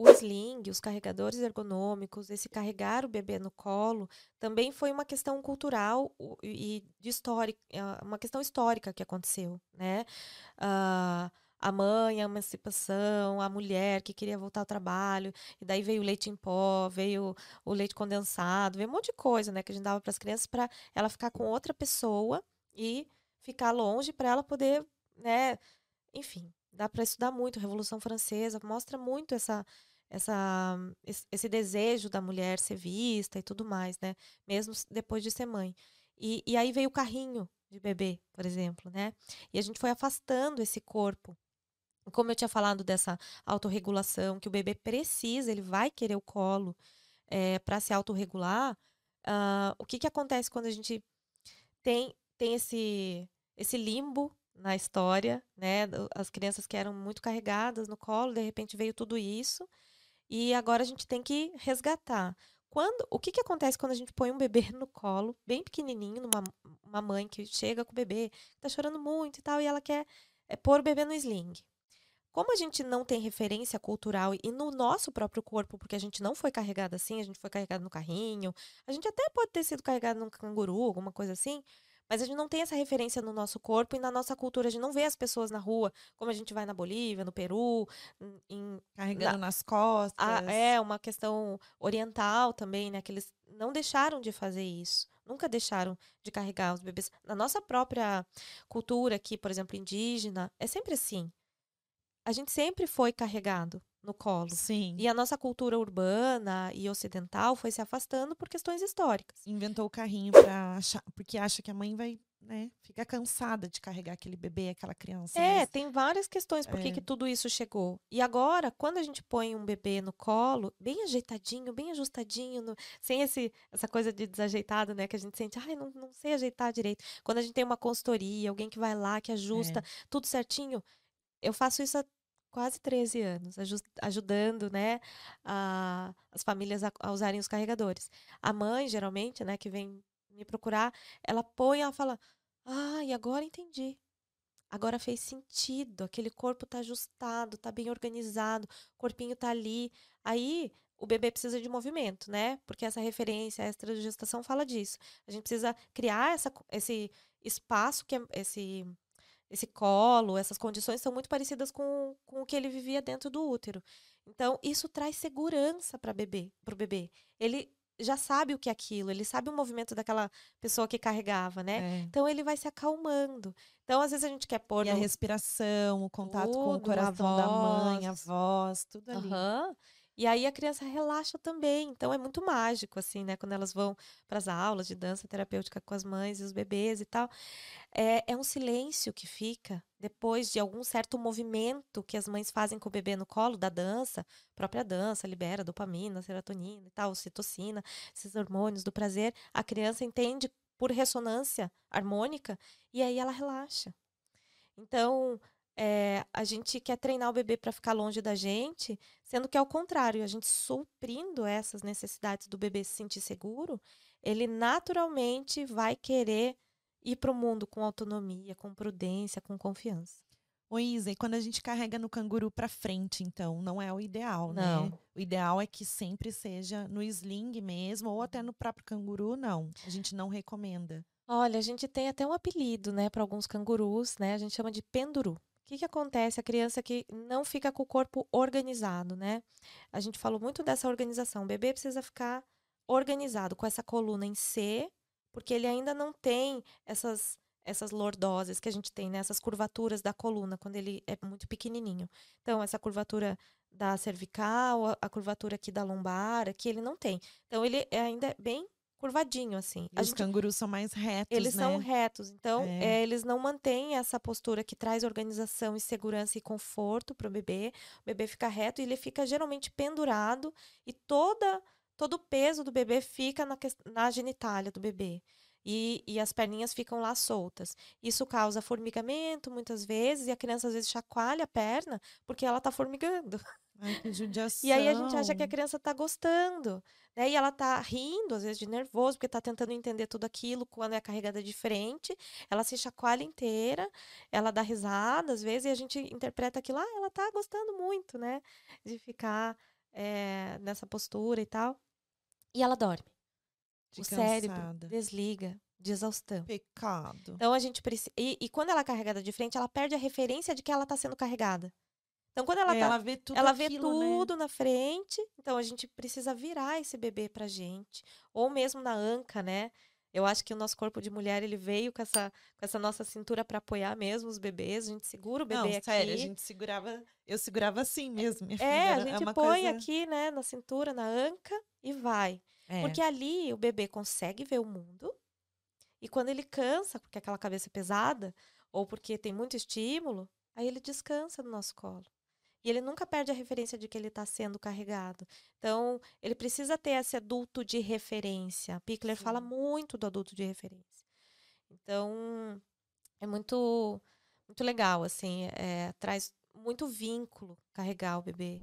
o sling, os carregadores ergonômicos, esse carregar o bebê no colo, também foi uma questão cultural e de histórica, uma questão histórica que aconteceu, né? Uh, a mãe, a emancipação, a mulher que queria voltar ao trabalho, e daí veio o leite em pó, veio o leite condensado, veio um monte de coisa, né, que a gente dava para as crianças para ela ficar com outra pessoa e ficar longe para ela poder, né, enfim, dá para estudar muito. Revolução Francesa mostra muito essa, essa, esse desejo da mulher ser vista e tudo mais, né? Mesmo depois de ser mãe. E, e aí veio o carrinho de bebê, por exemplo, né? E a gente foi afastando esse corpo. Como eu tinha falado dessa autorregulação, que o bebê precisa, ele vai querer o colo é, eh, para se autorregular. Uh, o que, que acontece quando a gente tem, tem esse, esse limbo na história, né? As crianças que eram muito carregadas no colo, de repente veio tudo isso. E agora a gente tem que resgatar. Quando, o que, que acontece quando a gente põe um bebê no colo, bem pequenininho, numa uma mãe que chega com o bebê, tá chorando muito e tal, e ela quer é, pôr o bebê no sling. Como a gente não tem referência cultural e no nosso próprio corpo, porque a gente não foi carregado assim, a gente foi carregado no carrinho, a gente até pode ter sido carregado num canguru, alguma coisa assim, mas a gente não tem essa referência no nosso corpo e na nossa cultura. A gente não vê as pessoas na rua, como a gente vai na Bolívia, no Peru, em, carregando na, nas costas. A, é uma questão oriental também, né? Que eles não deixaram de fazer isso. Nunca deixaram de carregar os bebês. Na nossa própria cultura aqui, por exemplo, indígena, é sempre assim. A gente sempre foi carregado no colo. Sim. E a nossa cultura urbana e ocidental foi se afastando por questões históricas. Inventou o carrinho para achar, porque acha que a mãe vai, né, fica cansada de carregar aquele bebê, aquela criança. É, mas... tem várias questões por é. que tudo isso chegou. E agora, quando a gente põe um bebê no colo, bem ajeitadinho, bem ajustadinho, no... sem esse, essa coisa de desajeitado, né, que a gente sente, ai, não, não sei ajeitar direito. Quando a gente tem uma consultoria, alguém que vai lá, que ajusta é. tudo certinho, eu faço isso quase 13 anos, ajudando, né, a, as famílias a, a, usarem os carregadores. A mãe, geralmente, né, que vem me procurar, ela põe, ela fala, ah, e agora entendi. Agora fez sentido, aquele corpo tá ajustado, tá bem organizado, o corpinho tá ali. Aí o bebê precisa de movimento, né? Porque essa referência extra de gestação fala disso. A gente precisa criar essa, esse espaço que é esse esse colo, essas condições são muito parecidas com, com o que ele vivia dentro do útero. Então, isso traz segurança para bebê, o bebê. Ele já sabe o que é aquilo, ele sabe o movimento daquela pessoa que carregava, né? É. Então ele vai se acalmando. Então, às vezes a gente quer pôr. E no... a respiração, o contato tudo, com o coração da mãe, a voz, tudo ali. Uhum. E aí a criança relaxa também. Então é muito mágico, assim, né? Quando elas vão para as aulas de dança terapêutica com as mães e os bebês e tal. É, é um silêncio que fica depois de algum certo movimento que as mães fazem com o bebê no colo da dança, própria dança, libera dopamina, serotonina e tal, citocina, esses hormônios do prazer. A criança entende por ressonância harmônica e aí ela relaxa. Então, é, a gente quer treinar o bebê para ficar longe da gente, sendo que é o contrário, a gente suprindo essas necessidades do bebê se sentir seguro, ele naturalmente vai querer ir para o mundo com autonomia, com prudência, com confiança. Ô Isa, e quando a gente carrega no canguru para frente, então, não é o ideal, né? não. né? O ideal é que sempre seja no sling mesmo, ou até no próprio canguru, não. A gente não recomenda. Olha, a gente tem até um apelido, né, para alguns cangurus, né? A gente chama de penduru que, que acontece? A criança que não fica com o corpo organizado, né? A gente falou muito dessa organização. O bebê precisa ficar organizado com essa coluna em C, porque ele ainda não tem essas essas lordoses que a gente tem, né? essas curvaturas da coluna quando ele é muito pequenininho. Então, essa curvatura da cervical, a, curvatura aqui da lombar, aqui ele não tem. Então, ele é ainda bem curvadinho, assim. os gente, cangurus são mais retos, Eles né? são retos. Então, é. É, eles não mantêm essa postura que traz organização e segurança e conforto para o bebê. O bebê fica reto e ele fica geralmente pendurado e toda, todo o peso do bebê fica na, na genitália do bebê. E, e as perninhas ficam lá soltas. Isso causa formigamento muitas vezes, e a criança às vezes chacoalha a perna porque ela está formigando. Ai, que judiação. E aí a gente acha que a criança está gostando. Né? E ela está rindo, às vezes, de nervoso, porque está tentando entender tudo aquilo quando é carregada de frente. Ela se chacoalha inteira, ela dá risada, às vezes, e a gente interpreta aquilo, ah, ela está gostando muito, né? De ficar é, nessa postura e tal. E ela dorme. De o cansada. cérebro desliga de exaustão. Pecado. Então a gente precisa. E, e quando ela é carregada de frente, ela perde a referência de que ela está sendo carregada. Então, quando ela, É, tá, ela vê tudo ela vê aquilo, né? tudo na frente, então a gente precisa virar esse bebê pra gente, ou mesmo na anca, né? Eu acho que o nosso corpo de mulher ele veio com essa, com essa nossa cintura pra apoiar mesmo os bebês, a gente segura o bebê Não, aqui. sério, a gente segurava. Eu segurava assim mesmo, minha filha. É, a era- gente uma põe coisa- aqui, né, na cintura, na anca e vai. É. Porque ali o bebê consegue ver o mundo. E quando ele cansa, porque aquela cabeça é pesada, ou porque tem muito estímulo, aí ele descansa no nosso colo. E ele nunca perde a referência de que ele está sendo carregado. Então, ele precisa ter esse adulto de referência. Pickler Sim. fala muito do adulto de referência. Então, é muito, muito legal, assim. É, traz muito vínculo carregar o bebê.